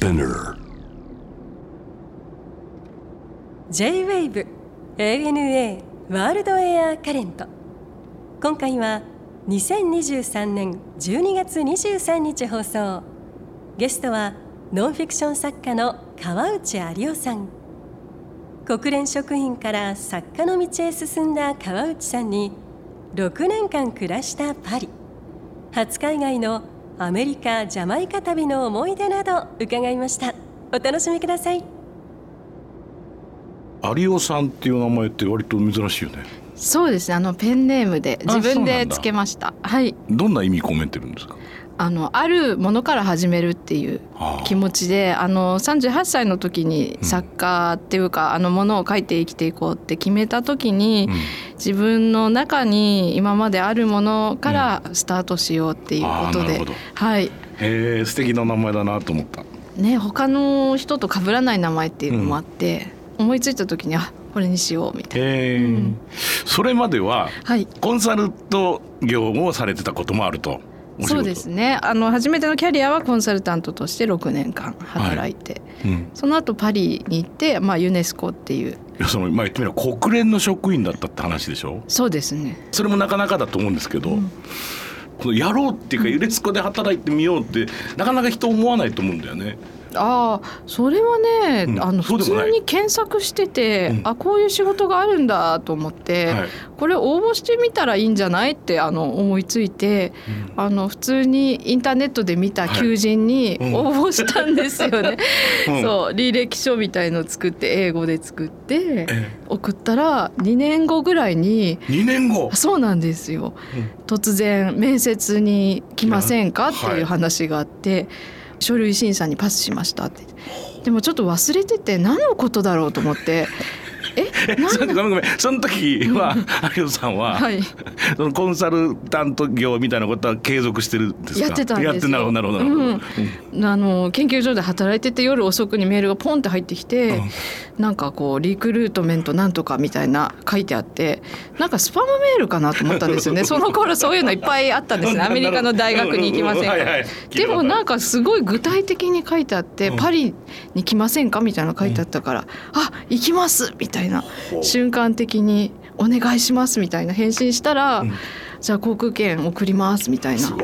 Spinner. J-WAVE ANA ワールドエアカレント今回は2023年12月23日放送。ゲストはノンフィクション作家の川内有夫さん。国連職員から作家の道へ進んだ川内さんに6年間暮らしたパリ。初海外のアメリカ・ジャマイカ旅の思い出など伺いました。お楽しみください。有尾さんっていう名前って割と珍しいよね。そうですね。あのペンネームであ自分でつけました。はい。どんな意味込めてるんですか？あのあるものから始めるっていう気持ちであの38歳の時に作家っていうか、あのものを書いて生きていこうって決めた時に、うん自分の中に今まであるものからスタートしようっていうことで、ああなるほど。はい。へえ素敵な名前だなと思った。ね他の人と被らない名前っていうのもあって、思いついた時にあこれにしようみたいな。へえ、うん。それまでははい。コンサルト業をされてたこともあるとそうですね。あの初めてのキャリアはコンサルタントとして6年間働いて、うん。その後パリに行って、まあ、ユネスコっていう。いやそのまあ言ってみれば国連の職員だったって話でしょ？そうですね。それもなかなかだと思うんですけど、このやろうっていうかユネスコで働いてみようってなかなか人思わないと思うんだよね。ああそれはね、うん。あの普通に検索してて、うん。あこういう仕事があるんだと思って、はい。これ応募してみたらいいんじゃないってあの思いついて、あの普通にインターネットで見た求人にはいうん。応募したんですよね。うん。そう履歴書みたいの作って英語で作ってえ送ったら2年後ぐらいに2年後。そうなんですよ、突然面接に来ませんかってはいいう話があって、書類審査にパスしましたって。でもちょっと忘れてて何のことだろうと思って。え ごめんごめん。その時は有吉さんは、はい。そのコンサルタント業みたいなことは継続してるんですか？やってたんですよ。やってなるほどなるほどうん。あの研究所で働いてて夜遅くにメールがポンって入ってきて、うん。なんかこうリクルートメントなんとかみたいな書いてあってなんかスパムメールかなと思ったんですよね。その頃そういうのいっぱいあったんですね。アメリカの大学に行きませんか？はいはいでもなん。かすごい具体的に書いてあって、うん。パリに来ません。かみたいなの書い。てあったから、あ行きますみたいなほう。瞬間的にお願いしますみたいな返信したら、ん。じゃあ航空券送りますみたいな。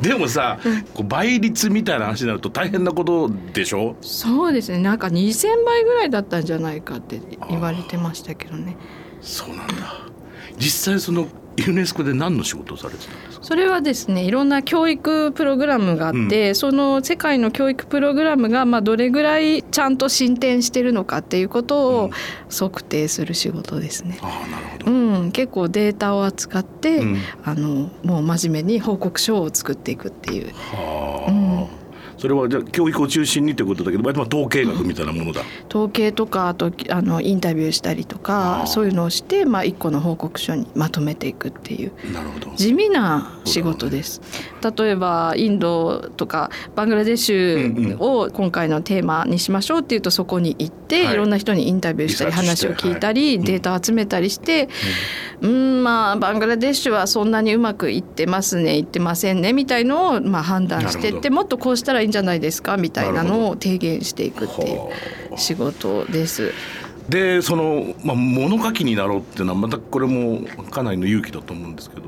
でもさ、こう倍率みたいな話になると大変なことでしょ？そうですね。なんか2,000倍ぐらいだったんじゃないかって言われてましたけどね。そうなんだ。実際そのユネスコで何の仕事をされてたんですか？それはですねいろんな教育プログラムがあって、その世界の教育プログラムがまあどれぐらいちゃんと進展してるのかっていうことをうん。測定する仕事ですね。ああなるほど、うん、結構データを扱って、うん。あのもう真面目に報告書を作っていくっていう。はあ、うんそれはじゃあ教育を中心にってことだけど、まあ、統計学みたいなものだ、統計とかあとあのインタビューしたりとかそういうのをして、まあ、一個の報告書にまとめていくっていう地味な仕事です。例えばインドとかバングラデシュを今回のテーマにしましょうっていうとそこに行って、はい。い、ろんな人にインタビューしたり話を聞いたり、はい。データを集めたりして、うん、まあバングラデシュはそんなにうまくいってますねいってませんねみたいのをまあ判断してってもっとこうしたらいいんじゃないですかみたいなのを提言していくっていうはあ仕事です。でその、まあ、物書きになろうっていうのはまたこれもかなりの勇気だと思うんですけど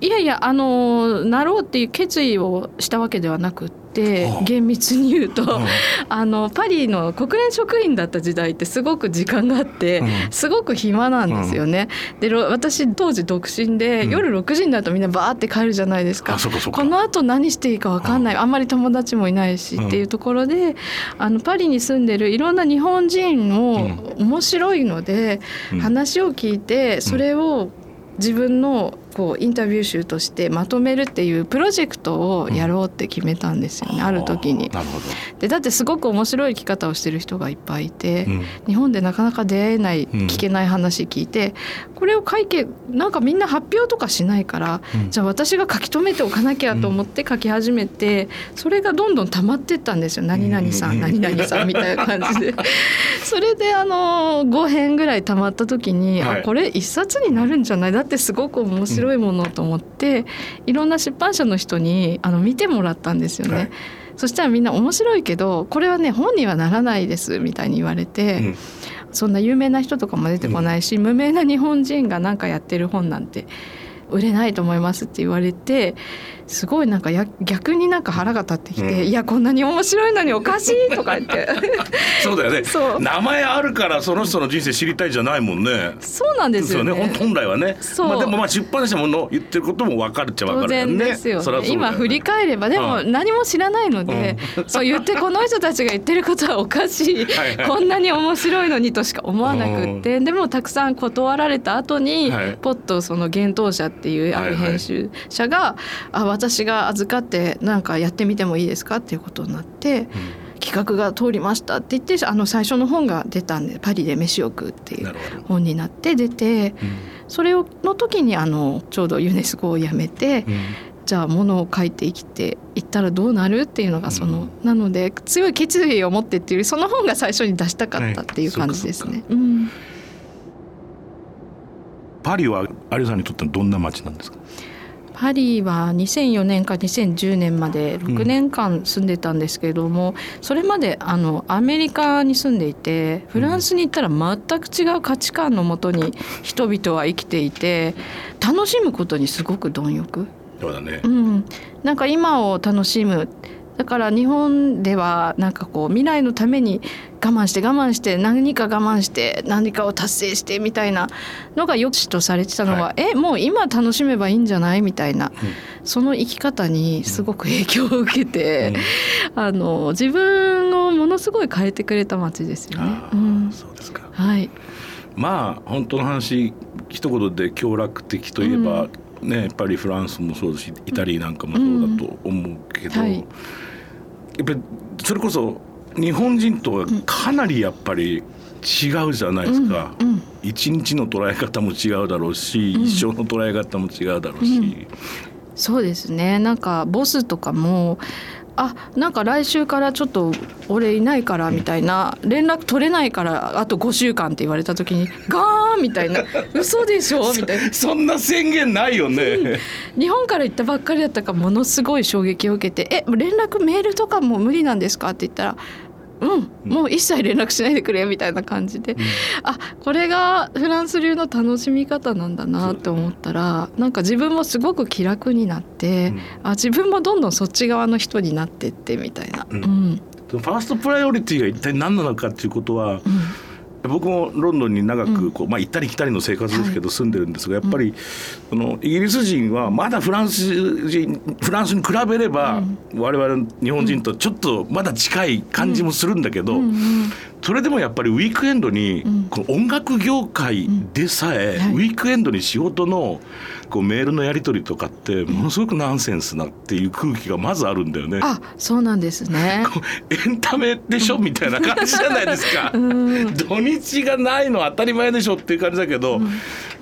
いやいやあのなろうっていう決意をしたわけではなくってはあ厳密に言うと、うん。あのパリの国連職員だった時代ってすごく時間があって、うん。すごく暇なんですよね。でろ私当時独身で、うん。夜6時になるとみんなバーって帰るじゃないですか。このあと何していいか分かんない、あんまり友達もいないし、うん。っていうところであのパリに住んでるいろんな日本人も面白いので、うん。話を聞いてそれを自分のこうインタビュー集としてまとめるっていうプロジェクトをやろうって決めたんですよね、ある時に。なるほど、でだってすごく面白い生き方をしてる人がいっぱいいて、うん。日本でなかなか出会えない、ん聞けない話聞いてこれを書いてなんかみんな発表とかしないから、うん。じゃあ私が書き留めておかなきゃと思って書き始めて、それがどんどん溜まってったんですよ「何々さん何々さん」みたいな感じで。それであの5編ぐらい溜まった時に、はい。あこれ一冊になるんじゃない？だってすごく面白白いものと思っていろんな出版社の人にあの見てもらったんですよね。はい。そしたらみんな面白いけどこれはね本にはならないですみたいに言われて、うん。そんな有名な人とかも出てこないし、無名な日本人が何かやってる本なんて売れないと思いますって言われてすごいなんかや逆になんか腹が立ってきて、うん。いやこんなに面白いのにおかしいとか言って。そうだよね。そう。名前あるからその人の人生知りたいじゃないもんね。そうなんですよね。ほん本来はね。そう。まあ、でもまあ出版社もの言ってることも分かるっちゃ分か当るよね。然ですよね。ね。今振り返ればでもうん。何も知らないので、そう言ってこの人たちが言ってることはおかしい。はいはい。こんなに面白いのにとしか思わなくって。でもたくさん断られた後に、はい。ポッとその幻冬舎っていうあるはいはい。編集者が「あ私が預かってなんかやってみてもいいですか?」っていうことになって。企画が通りましたって言ってあの最初の本が出たんで「パリで飯を食う」っていう本になって出てそれをの時にあのちょうどユネスコを辞めてうんじゃあ物を書いて生きていったらどうなるっていうのがその、うんなので強い決意を持ってっていうよりその本が最初に出したかったっていう感じですね。うんパリは有さんにとってはどんな街なんですか？パリは2004年から2010年まで6年間住んでたんですけれども、それまであのアメリカに住んでいてフランスに行ったら全く違う価値観のもとに人々は生きていて楽しむことにすごく貪欲。そうだねうん、なんか今を楽しむだから日本ではなんかこう未来のために我慢して我慢して何か我慢して何かを達成してみたいなのが良しとされてたのは、はえもう今楽しめばいいんじゃないみたいな、その生き方にすごく影響を受けて、あの自分をものすごい変えてくれた街ですよね。うん、そうですか。はい、まあ本当の話一言で協楽的といえば、ねやっぱりフランスもそうだしイタリアなんかもそうだと思うけど、はいやっぱりそれこそ日本人とはかなりやっぱり違うじゃないですか、うんうん。一日の捉え方も違うだろうし、一生の捉え方も違うだろうし、そうですね。なんかボスとかもあなんか来週からちょっと俺いないからみたいな連絡取れないからあと5週間って言われた時にガーンみたいな嘘でしょみたいな そんな宣言ないよね。日本から行ったばっかりだったからものすごい衝撃を受けて「え連絡メールとかも無理なんですか?」って言ったら「うん。もう一切連絡しないでくれ」みたいな感じで、あこれがフランス流の楽しみ方なんだなって思ったらなんか自分もすごく気楽になって、あ自分もどんどんそっち側の人になってってみたいな。うん。うん。ファーストプライオリティが一体何なのかっていうことは、僕もロンドンに長くこう、まあ、行ったり来たりの生活ですけど住んでるんですがやっぱり、そのイギリス人はまだフランス人フランスに比べれば、我々日本人とちょっとまだ近い感じもするんだけど、それでもやっぱりウィークエンドに、この音楽業界でさえ、はい。ウィークエンドに仕事のこうメールのやり取りとかってものすごくナンセンスなっていう空気がまずあるんだよね。あそうなんですね。エンタメでしょ？みたいな感じじゃないですか。うん土日がないのは当たり前でしょっていう感じだけど、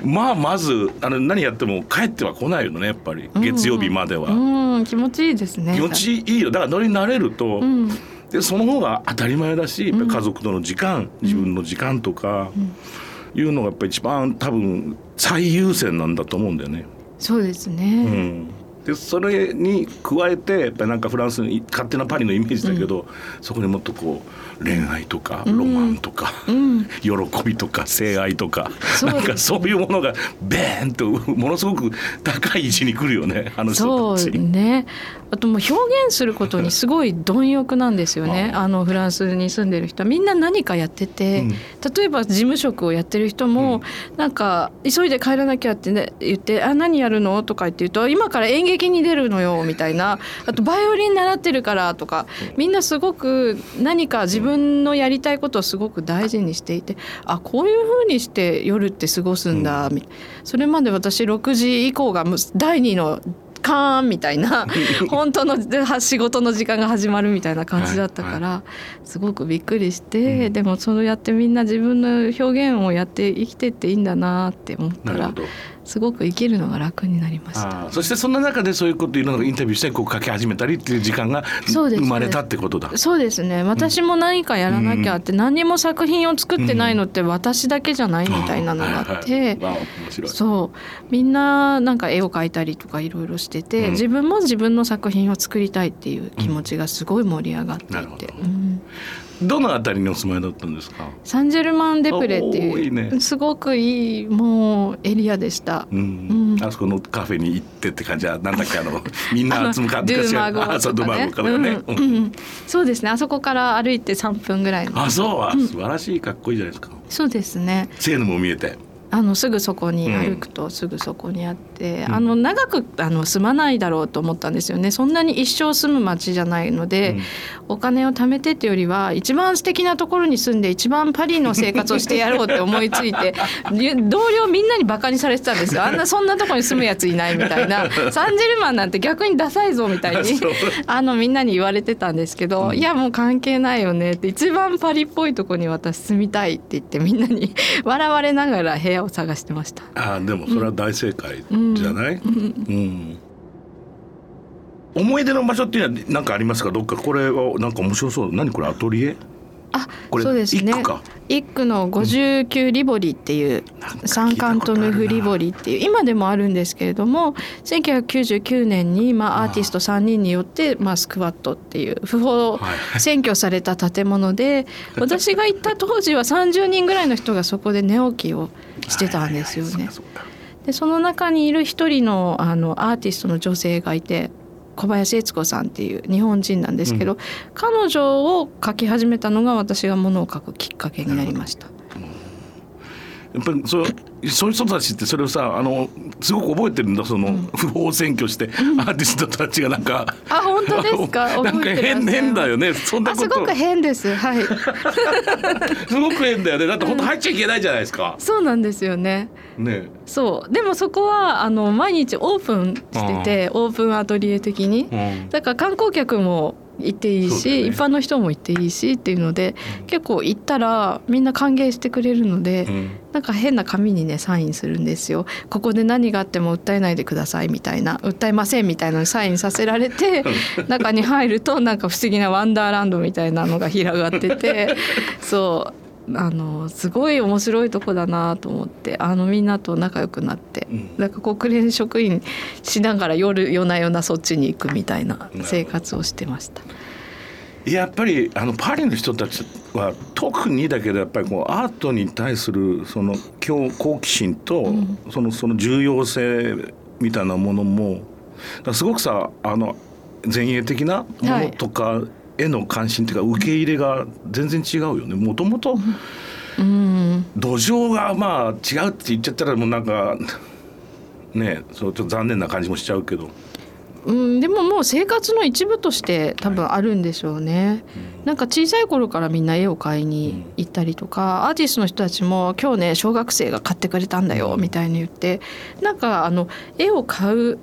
まあまずあの何やっても帰っては来ないよねやっぱり月曜日までは。うん気持ちいいですね。気持ちいいよだから乗りになれると、うんでその方が当たり前だし家族との時間、自分の時間とか、いうのがやっぱり一番多分最優先なんだと思うんだよね。そうですうね。んでそれに加えてやっぱりなんかフランスに勝手なパリのイメージだけど、そこにもっとこう恋愛とかロマンとか、うん喜びとか性愛とかそうなんかそういうものがベーンとものすごく高い位置に来るよねあの人そうたち。ね。あともう表現することにすごい貪欲なんですよね。ああのフランスに住んでる人はみんな何かやってて、うん。例えば事務職をやってる人も、なんか急いで帰らなきゃって、ね、言って「あ何やるの?」とか言って言うと「今から演劇に出るのよ」みたいな。あと「バイオリン習ってるから」とかみんなすごく何か自分のやりたいことをすごく大事にしていてあこういう風にして夜って過ごすんだ、みそれまで私6時以降がむ第二のカーンみたいな 本当の仕事の時間が始まるみたいな感じだったから、すごくびっくりして、でもそうやってみんな自分の表現をやって生きてっていいんだなって思ったらすごく生きるのが楽になりました。そしてそんな中でそういうこといろんなインタビューしてこう書き始めたりっていう時間が生まれたってことだ。そうですね。私も何かやらなきゃって、何にも作品を作ってないのって私だけじゃないみたいなのがあって。そう。みんななんか絵を描いたりとかいろいろしてて、うん。自分も自分の作品を作りたいっていう気持ちがすごい盛り上がっていなるほど。て、うんどのあたりにお住まいだったんですか？サンジェルマン・デプレっていうね。すごくいいもうエリアでした。うん。うん。あそこのカフェに行ってって感じ。はなんだっけあの みんな集む感じ。ドゥーマーゴあそうドマーゴからね。うん。うん。そうですね。あそこから歩いて3分ぐらいの。あそう。は素晴らしい。かっこいいじゃないですか。そうですね。セーヌも見えて。あのすぐそこにうん歩くとすぐそこにあって、うん。あの長くあの住まないだろうと思ったんですよね。そんなに一生住む町じゃないので、うん。お金を貯めてってよりは一番素敵なところに住んで一番パリの生活をしてやろうって思いついて 同僚みんなにバカにされてたんですよ。あんなそんなとこに住むやついないみたいな。サンジェルマンなんて逆にダサいぞみたいにあのみんなに言われてたんですけど、うん。いやもう関係ないよねって一番パリっぽいとこに私住みたいって言ってみんなに 笑われながら部屋を探してました。あでもそれは大正解じゃない？うん。思い出の場所っていうのは何かありますか？どっかこれはなんか面白そう。何これアトリエ？あこれそうですね。一区か一区の59リボリっていう、なんか聞いたことあるな。サンカントヌフリボリっていう今でもあるんですけれども1999年に、まあ、アーティスト3人によって、まあ、スクワットっていう不法はい。占拠された建物で 私が行った当時は30人ぐらいの人がそこで寝起きをしてたんですよね。でその中にいる一人のあのアーティストの女性がいて小林悦子さんっていう日本人なんですけど、う彼女を描き始めたのが私がものを描くきっかけになりました。やっぱりそうそういう人たちってそれをさあのすごく覚えてるんだその、不法占拠して、アーティストたちがなんか。あ本当ですか？なんか変変だよね。そんなこと。あすごく変です。はい。すごく変だよね。だって本当入っちゃいけないじゃないですか、そうなんですよね。ね。そう。でもそこはあの毎日オープンしててオープンアトリエ的に。うん。だから観光客も行っていいし、ね。一般の人も行っていいしっていうので、結構行ったらみんな歓迎してくれるので、うん。なんか変な紙にねサインするんですよ。ここで何があっても訴えないでくださいみたいな訴えませんみたいなのにサインさせられて中に入るとなんか不思議なワンダーランドみたいなのが広がってて そうあのすごい面白いとこだなと思ってあのみんなと仲良くなって、うん。なんか国連職員しながら夜夜な夜なそっちに行くみたいな生活をしてました。やっぱりあのパリの人たちは特にだけどやっぱりこうアートに対するその好好奇心と、そのその重要性みたいなものもすごくさあの前衛的なものとかへの関心っていうか受け入れが全然違うよね。もともとうん土壌がまあ違うって言っちゃったらもうなんかねそうちょっと残念な感じもしちゃうけど。うん、でももう生活の一部として多分あるんでしょうね。なんか小さい頃からみんな絵を買いに行ったりとか、アーティストの人たちも今日ね小学生が買ってくれたんだよみたいに言ってなんかあの絵を買う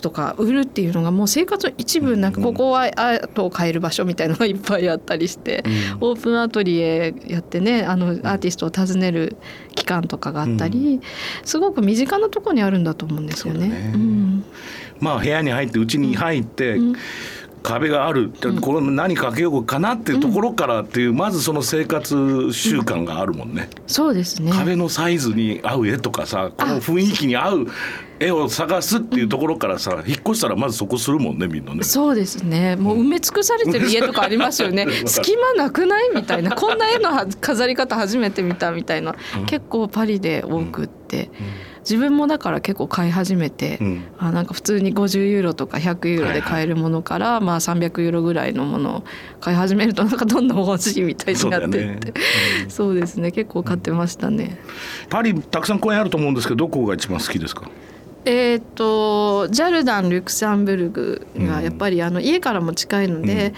とか売るっていうのがもう生活の一部なんかここはアートを買える場所みたいなのがいっぱいあったりして、オープンアトリエやってねあのアーティストを訪ねる期間とかがあったり、すごく身近なところにあるんだと思うんですよね。ね。うん。まあ部屋に入って家に入って、うん壁があるってこれ何かけようかなっていうところからっていう、まずその生活習慣があるもんね、そうですね。壁のサイズに合う絵とかさこの雰囲気に合う絵を探すっていうところからさ引っ越したらまずそこするもんねみんなね。そうですね。もう埋め尽くされてる家とかありますよね。隙間なくない？みたいな。こんな絵のは飾り方初めて見たみたいな。結構パリで多くって、自分もだから結構買い始めて、うん。あなんか普通に50ユーロとか100ユーロで買えるものから、まあ300ユーロぐらいのものを買い始めるとなんかどんどん欲しいみたいになってって。そうだよね。そうですね。結構買ってましたね。パリたくさん公園あると思うんですけどどこが一番好きですか？えー、とジャルダン・ルクサンブルグがやっぱりあの家からも近いので、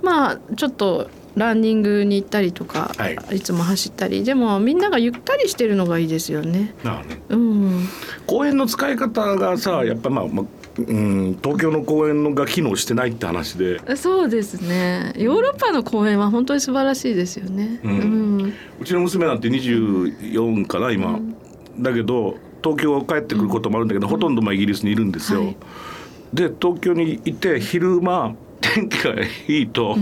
まあちょっとランニングに行ったりとか、はい。い、つも走ったり。でもみんながゆったりしてるのがいいですよね。ね。うん、公園の使い方がさやっぱまあ、まあうん、東京の公園のが機能してないって話で。そうですね。ヨーロッパの公園は本当に素晴らしいですよね。ううん。んうちの娘なんて24かな今、だけど東京帰ってくることもあるんだけど、ほとんどまあイギリスにいるんですよ。はい。で東京にいて昼間天気がいいと、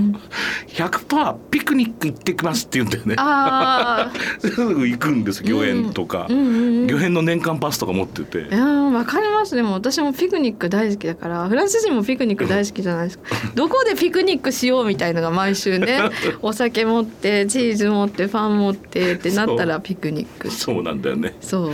100%ピクニック行ってきますって言うんだよね。あ すぐ行くんです御苑とか、うん。うんうん御苑の年間パスとか持ってて。あいやーわかります。でも私もピクニック大好きだからフランス人もピクニック大好きじゃないですか。どこでピクニックしようみたいのが毎週ね お酒持ってチーズ持ってパン持ってってなったらピクニック。そうなんだよね。そう。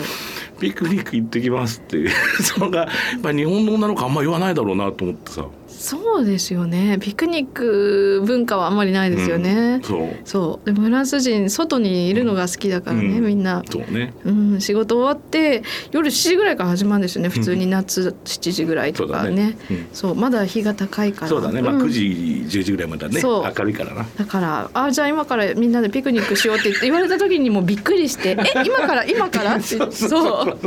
ピクニック行ってきますってそれがやっぱり日本の女の子あんま言わないだろうなと思ってさ。そうですよね。ピクニック文化はあんまりないですよね、そう。そう。でもフランス人外にいるのが好きだからね、うんみんな。そうね。うん、仕事終わって夜7時ぐらいから始まるんですよね普通に夏7時ぐらいとかね,、そうだね。うん。そうまだ日が高いから。そうだね。まあん9時10時ぐらいまでねそう。明るいからな。だから「あじゃあ今からみんなでピクニックしよう」って言われた時にもうびっくりして「え 今から？今から?」って。そう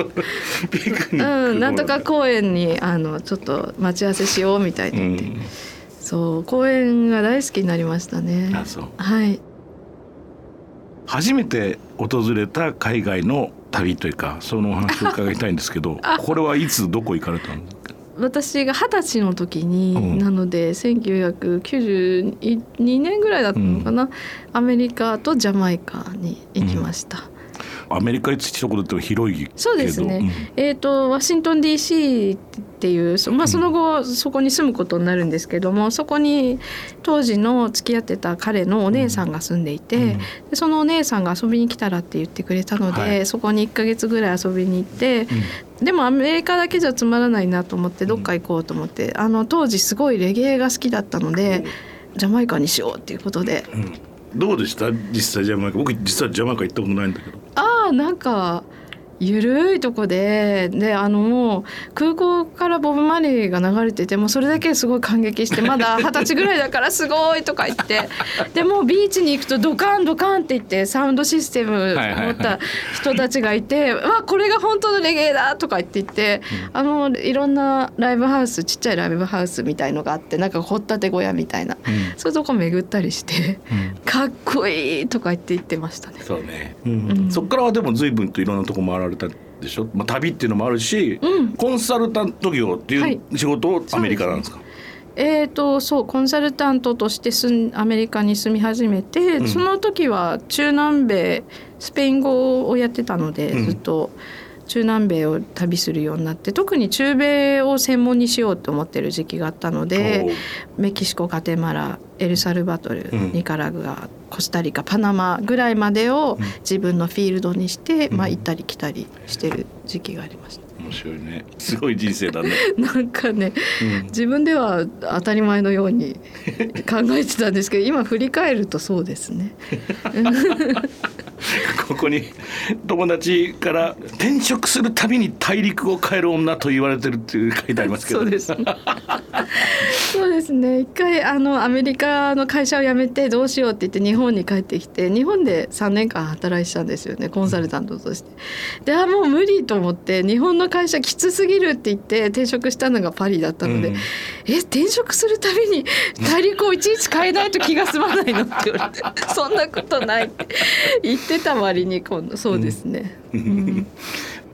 ピクニック。うん、なんとか公園にあのちょっと待ち合わせしようみたいに言って、う。ん。そう公園が大好きになりましたね。はい。初めて訪れた海外の旅というかそのお話を伺いたいんですけど これはいつどこ行かれたんですか私が二十歳の時に、うん。なので1992年ぐらいだったのかな、アメリカとジャマイカに行きました、アメリカ一ところって広いけど。そうですね、えー、とワシントン DC っていう、そまあ、その後そこに住むことになるんですけどもそこに当時の付き合ってた彼のお姉さんが住んでいて、うん。でそのお姉さんが遊びに来たらって言ってくれたので、はい。そこに1ヶ月ぐらい遊びに行って、うん。でもアメリカだけじゃつまらないなと思ってどっか行こうと思って、あの当時すごいレゲエが好きだったので、ジャマイカにしようっていうことでうんどうでした？実際ジャマイカ。僕実はジャマイカ行ったことないんだけど。ああなんかゆるいとこでであの空港からボブ・マリーが流れててもうそれだけですごい感激してまだ二十歳ぐらいだからすごいとか言って。でもうビーチに行くとドカンドカンって言ってサウンドシステム持った人たちがいて「わこれが本当のレゲエだ!」とか言って言って、あのいろんなライブハウスちっちゃいライブハウスみたいのがあってなんか掘ったて小屋みたいな、そういうとこ巡ったりして「かっこいい!」とか言って言ってましたね。そうね、うん。そっからはでも随分といろんなとこ回られたでしょ、まあ、旅っていうのもあるし、うん。コンサルタント業ってはい。いう仕事をアメリカなんですか、えー、とそうコンサルタントとして住んアメリカに住み始めて、うん。その時は中南米スペイン語をやってたので、うん。ずっと中南米を旅するようになって特に中米を専門にしようと思ってる時期があったのでメキシコガテマラエルサルバトル、うん。ニカラグアコスタリカパナマぐらいまでをうん。自分のフィールドにして、うん。まあ、行ったり来たりしてる時期がありました。お面白いね。すごい人生だね、なんかねうん。自分では当たり前のように考えてたんですけど今振り返るとそうですね。ここに友達から転職するたびに大陸を変える女と言われてるっていう書いてありますけどそうですね。そうですね。一回あのアメリカの会社を辞めてどうしようって言って日本に帰ってきて日本で3年間働いてたんですよねコンサルタントとして。であもう無理と思って日本の会社きつすぎるって言って転職したのがパリだったので、うんえ転職するたびに大陸をいちいち変えないと気が済まないのって言われてそんなことないって言ってた割に今度そうですね。うん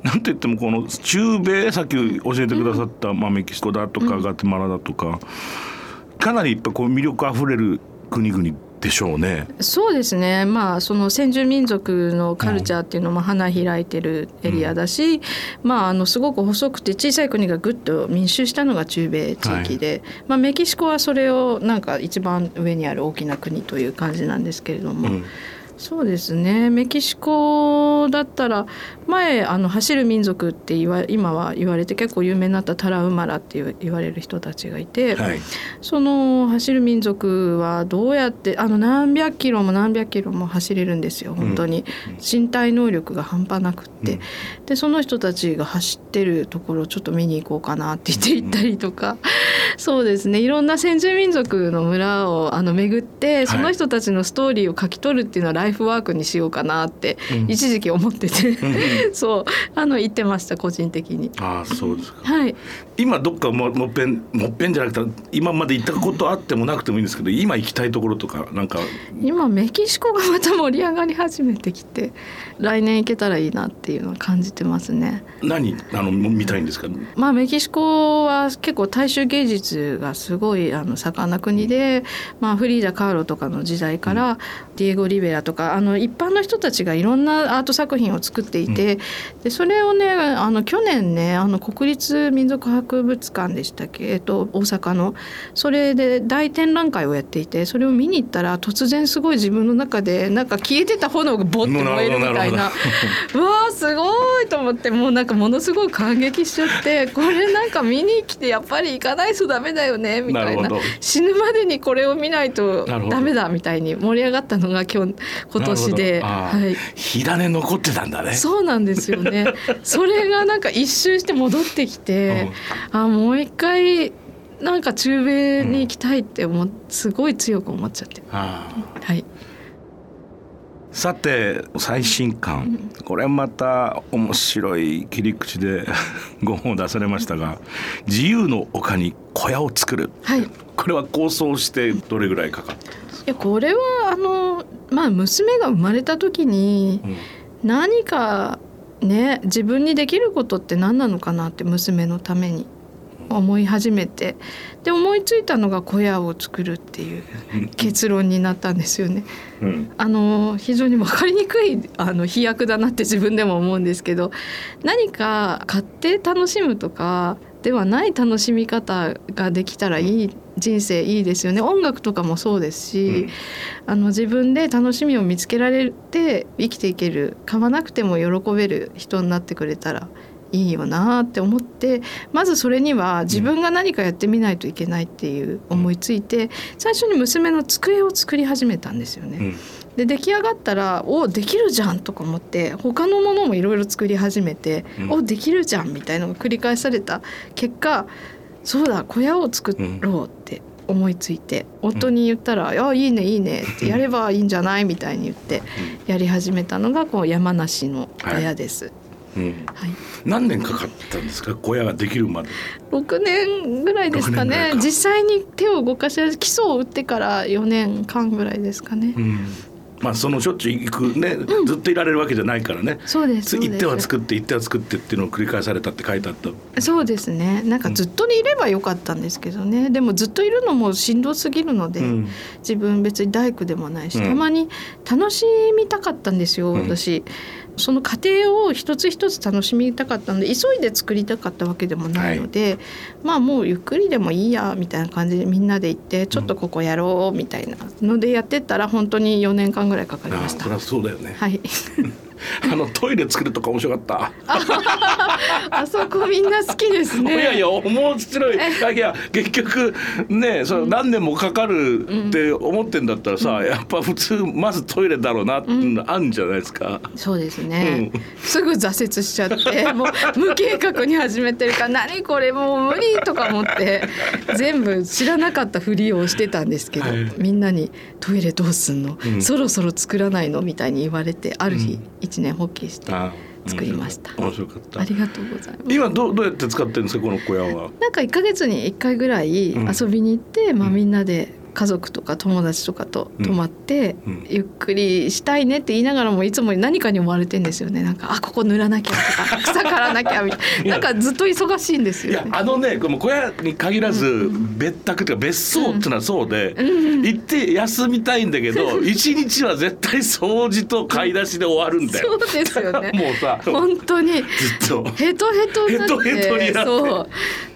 なんといってもこの中米さっき教えてくださった、まあ、メキシコだとかガテマラだとかかなりやっぱこう魅力あふれる国々でしょうね。そうですねまあその先住民族のカルチャーっていうのも花開いてるエリアだし、まああのすごく細くて小さい国がぐっと密集したのが中米地域で、まあ、メキシコはそれをなんか一番上にある大きな国という感じなんですけれども。うんそうですね。メキシコだったら前あの走る民族って言わ今は言われて結構有名になったタラウマラって言われる人たちがいて、はい。その走る民族はどうやってあの何百キロも何百キロも走れるんですよ本当に、身体能力が半端なくって、うん。でその人たちが走ってるところをちょっと見に行こうかなって言って行ったりとか、そうですね。いろんな先住民族の村をあの巡ってその人たちのストーリーを書き取るっていうのはライフワークにしようかなってうん。一時期思ってて、うん。そう。あの言ってました個人的に。ああそうですか。はい、今どっかももっぺんもっぺんじゃなくて今まで行ったことあってもなくてもいいんですけど今行きたいところとかなんか。今メキシコがまた盛り上がり始めてきて来年行けたらいいなっていうのは感じてますね。何？あの見たいんですか？まあメキシコは結構大衆芸術がすごいあの盛んな国で、まあ、フリーダ・カーロとかの時代から、ディエゴ・リベラとかあの一般の人たちがいろんなアート作品を作っていて、でそれをねあの去年ねあの国立民族博物館でしたっけ、えっと、大阪の。それで大展覧会をやっていてそれを見に行ったら突然すごい自分の中でなんか消えてた炎がボッて燃えるみたいな。うわーすごいと思ってもうなんかものすごい感激しちゃってこれなんか見に来てやっぱり行かないとダメだよねみたいな。死ぬまでにこれを見ないとダメだみたいに盛り上がったのが今日今年で、はい、火種残ってたんだね。そうなんですよね。それがなんか一周して戻ってきて、うん、あもう一回なんか中米に行きたいって思すごい強く思っちゃって、はい。さて最新刊、これまた面白い切り口で ご本を出されましたが「自由の丘に小屋を作る」はい、これは構想してどれぐらいかかったいやこれはあのまあ娘が生まれた時に何かね自分にできることって何なのかなって娘のために思い始めてで思いついたのが小屋を作るっていう 結論になったんですよね。うん、あの非常に分かりにくいあの飛躍だなって自分でも思うんですけど何か買って楽しむとかではない楽しみ方ができたらいい人生いいですよね。音楽とかもそうですし、うん、あの自分で楽しみを見つけられて生きていける買わなくても喜べる人になってくれたらいいよなって思ってまずそれには自分が何かやってみないといけないっていう思いついて最初に娘の机を作り始めたんですよね。で出来上がったら「おできるじゃん」とか思って他のものもいろいろ作り始めて「おできるじゃん」みたいのが繰り返された結果そうだ小屋を作ろうって思いついて夫に言ったら「あいいねいいね」ってやればいいんじゃないみたいに言ってやり始めたのがこう山梨の小屋です。はい。うん、はい、何年かかったんですか？小屋ができるまで。6年ぐらいですかね。実際に手を動かし基礎を打ってから4年間ぐらいですかね、うん、まあそのしょっちゅう行くね、うん、ずっといられるわけじゃないからね。そうです行っては作って行っては作ってっていうのを繰り返されたって書いてあった。そうですね。なんかずっといればよかったんですけどね、でもずっといるのもしんどすぎるので、自分別に大工でもないし、たまに楽しみたかったんですよ私。その過程を一つ一つ楽しみたかったので急いで作りたかったわけでもないので、はい、まあもうゆっくりでもいいやみたいな感じでみんなで行ってちょっとここやろうみたいなのでやってったら本当に4年間ぐらいかかりました。あそうだよね。はい あのトイレ作るとか面白かった。あそこみんな好きですね。いやいや面白い。いや結局ねその何年もかかるって思ってんだったらさ、うん、やっぱ普通まずトイレだろうなってあるんじゃないですか、うん、そうですね、うん、すぐ挫折しちゃってもう無計画に始めてるから何これもう無理とか思って全部知らなかったふりをしてたんですけど、はい、みんなに「トイレどうすんの、そろそろ作らないの?」みたいに言われてある日、一年発起して作りました。面白かった。ありがとうございます。今どどうやって使ってるんですかこの小屋は？なんか一ヶ月に一回ぐらい遊びに行って、うん、まあみんなで家族とか友達とかと泊まって、うん、ゆっくりしたいねって言いながらもいつも何かに追われてんですよね。なんかあここ塗らなきゃとか 草刈らなきゃみたいな。なんかずっと忙しいんですよ、ね、いやあのねこの小屋に限らず別宅というか別荘っていうのはそうで、うん、行って休みたいんだけど一日は絶対掃除と買い出しで終わるんだよ。そうですよね。もうさ本当に。ずっと。ヘトヘトヘトヘトになって。そう。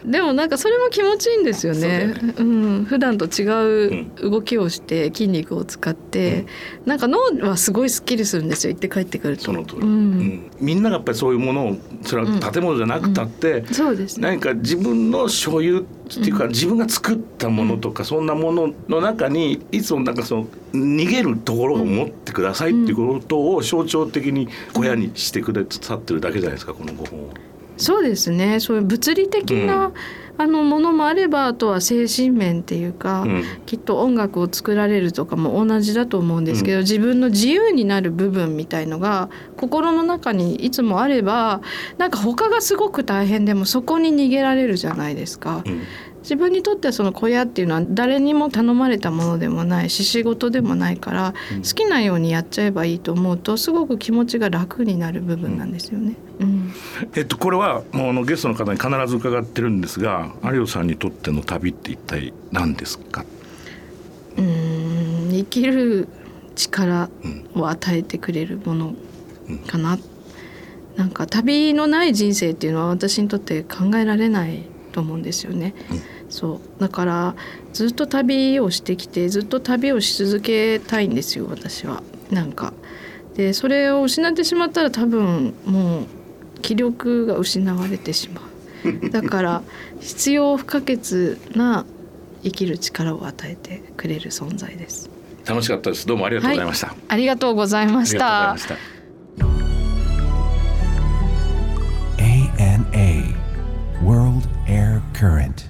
でもなんかそれも気持ちいいんですよね。う、ね、ん、普段と違う動きをして筋肉を使って、うん、なんか脳はすごいスッキリするんですよ。行って帰ってくると。その通り。うん、みんながやっぱりそういうものをそれは建物じゃなくたって、そうです、ね、何か自分の所有っていうか、自分が作ったものとか、そんなものの中にいつもなんかその逃げるところを持ってくださいっていうことを象徴的に小屋にしてくださってるだけじゃないですかこの5本は。そうですね。そういう物理的な、あのものもあればあとは精神面っていうか、うん。きっと音楽を作られるとかも同じだと思うんですけど、自分の自由になる部分みたいのが心の中にいつもあればなんか他がすごく大変でもそこに逃げられるじゃないですか。うん自分にとってはその小屋っていうのは誰にも頼まれたものでもないし仕事でもないから好きなようにやっちゃえばいいと思うとすごく気持ちが楽になる部分なんですよね。うん。えっと、これはもうあのゲストの方に必ず伺ってるんですが有吉さんにとっての旅って一体何ですか？うーん生きる力を与えてくれるものかな、なんか旅のない人生っていうのは私にとって考えられないと思うんですよね、そう。だからずっと旅をしてきてずっと旅をし続けたいんですよ私は。なんか。でそれを失ってしまったら多分もう気力が失われてしまう。だから 必要不可欠な生きる力を与えてくれる存在です。楽しかったです。どうもありがとうございました、ありがとうございましありがとうございたま。した current.